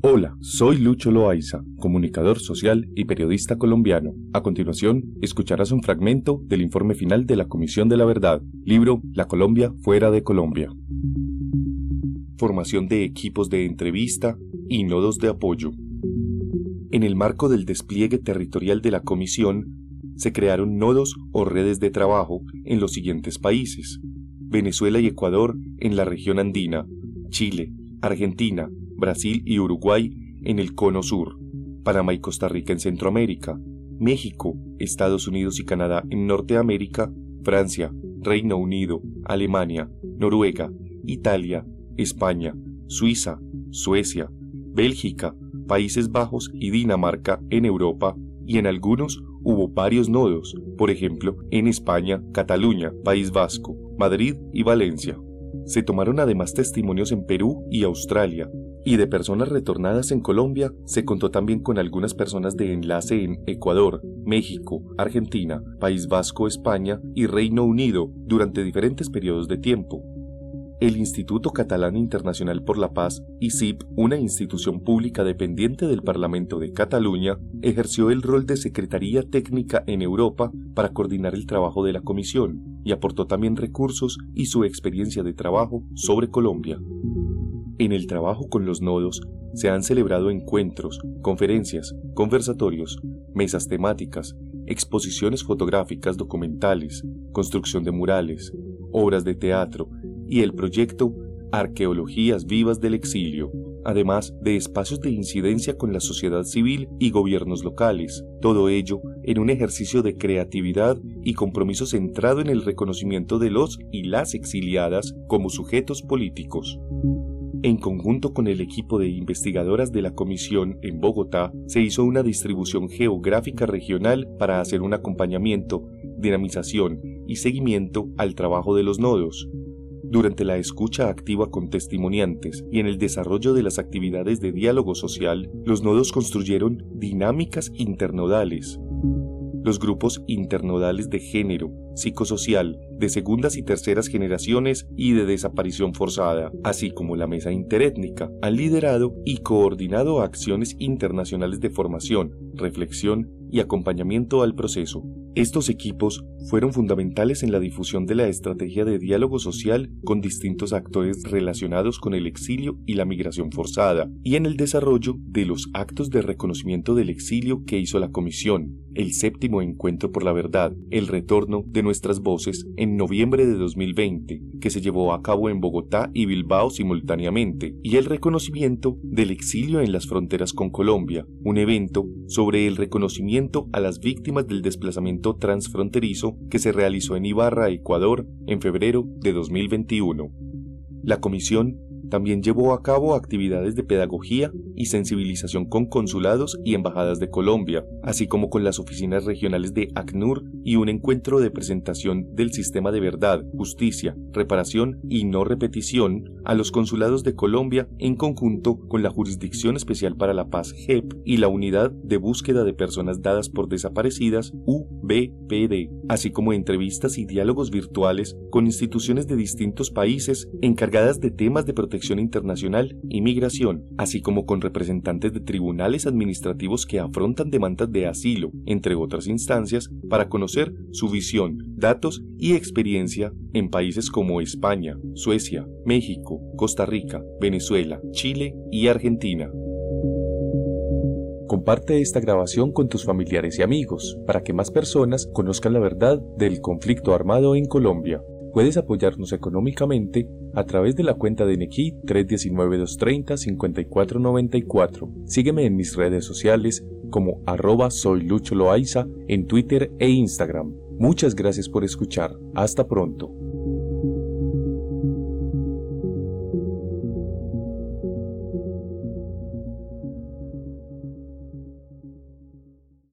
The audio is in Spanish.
Hola, soy Lucho Loaiza, comunicador social y periodista colombiano. A continuación, escucharás un fragmento del informe final de la Comisión de la Verdad, libro La Colombia fuera de Colombia. Formación de equipos de entrevista y nodos de apoyo. En el marco del despliegue territorial de la Comisión, se crearon nodos o redes de trabajo en los siguientes países. Venezuela y Ecuador en la región andina, Chile, Argentina, Brasil y Uruguay en el Cono Sur, Panamá y Costa Rica en Centroamérica, México, Estados Unidos y Canadá en Norteamérica, Francia, Reino Unido, Alemania, Noruega, Italia, España, Suiza, Suecia, Bélgica, Países Bajos y Dinamarca en Europa y en algunos hubo varios nodos, por ejemplo, en España, Cataluña, País Vasco, Madrid y Valencia. Se tomaron además testimonios en Perú y Australia, y de personas retornadas en Colombia se contó también con algunas personas de enlace en Ecuador, México, Argentina, País Vasco, España y Reino Unido durante diferentes periodos de tiempo. El Instituto Catalán Internacional por la Paz, ICIP, una institución pública dependiente del Parlamento de Cataluña, ejerció el rol de Secretaría Técnica en Europa para coordinar el trabajo de la Comisión y aportó también recursos y su experiencia de trabajo sobre Colombia. En el trabajo con los nodos se han celebrado encuentros, conferencias, conversatorios, mesas temáticas, exposiciones fotográficas documentales, construcción de murales, obras de teatro y el proyecto Arqueologías Vivas del Exilio, además de espacios de incidencia con la sociedad civil y gobiernos locales, todo ello en un ejercicio de creatividad y compromiso centrado en el reconocimiento de los y las exiliadas como sujetos políticos. En conjunto con el equipo de investigadoras de la comisión en Bogotá, se hizo una distribución geográfica regional para hacer un acompañamiento, dinamización y seguimiento al trabajo de los nodos. Durante la escucha activa con testimoniantes y en el desarrollo de las actividades de diálogo social, los nodos construyeron dinámicas internodales, los grupos internodales de género, psicosocial, de segundas y terceras generaciones y de desaparición forzada, así como la mesa interétnica, han liderado y coordinado acciones internacionales de formación, reflexión y acompañamiento al proceso. Estos equipos fueron fundamentales en la difusión de la estrategia de diálogo social con distintos actores relacionados con el exilio y la migración forzada, y en el desarrollo de los actos de reconocimiento del exilio que hizo la Comisión, el séptimo encuentro por la verdad, el retorno de nuestras voces en noviembre de 2020, que se llevó a cabo en Bogotá y Bilbao simultáneamente, y el reconocimiento del exilio en las fronteras con Colombia, un evento sobre el reconocimiento a las víctimas del desplazamiento transfronterizo que se realizó en Ibarra, Ecuador, en febrero de 2021. La comisión también llevó a cabo actividades de pedagogía y sensibilización con consulados y embajadas de Colombia, así como con las oficinas regionales de ACNUR y un encuentro de presentación del sistema de verdad, justicia, reparación y no repetición a los consulados de Colombia en conjunto con la Jurisdicción Especial para la Paz JEP y la Unidad de Búsqueda de Personas Dadas por Desaparecidas UBPD, así como entrevistas y diálogos virtuales con instituciones de distintos países encargadas de temas de protección internacional y migración, así como con representantes de tribunales administrativos que afrontan demandas de asilo, entre otras instancias, para conocer su visión, datos y experiencia en países como España, Suecia, México, Costa Rica, Venezuela, Chile y Argentina. Comparte esta grabación con tus familiares y amigos para que más personas conozcan la verdad del conflicto armado en Colombia. Puedes apoyarnos económicamente a través de la cuenta de Nequi 319-230-5494. Sígueme en mis redes sociales como arroba soy Loaiza en Twitter e Instagram. Muchas gracias por escuchar. Hasta pronto.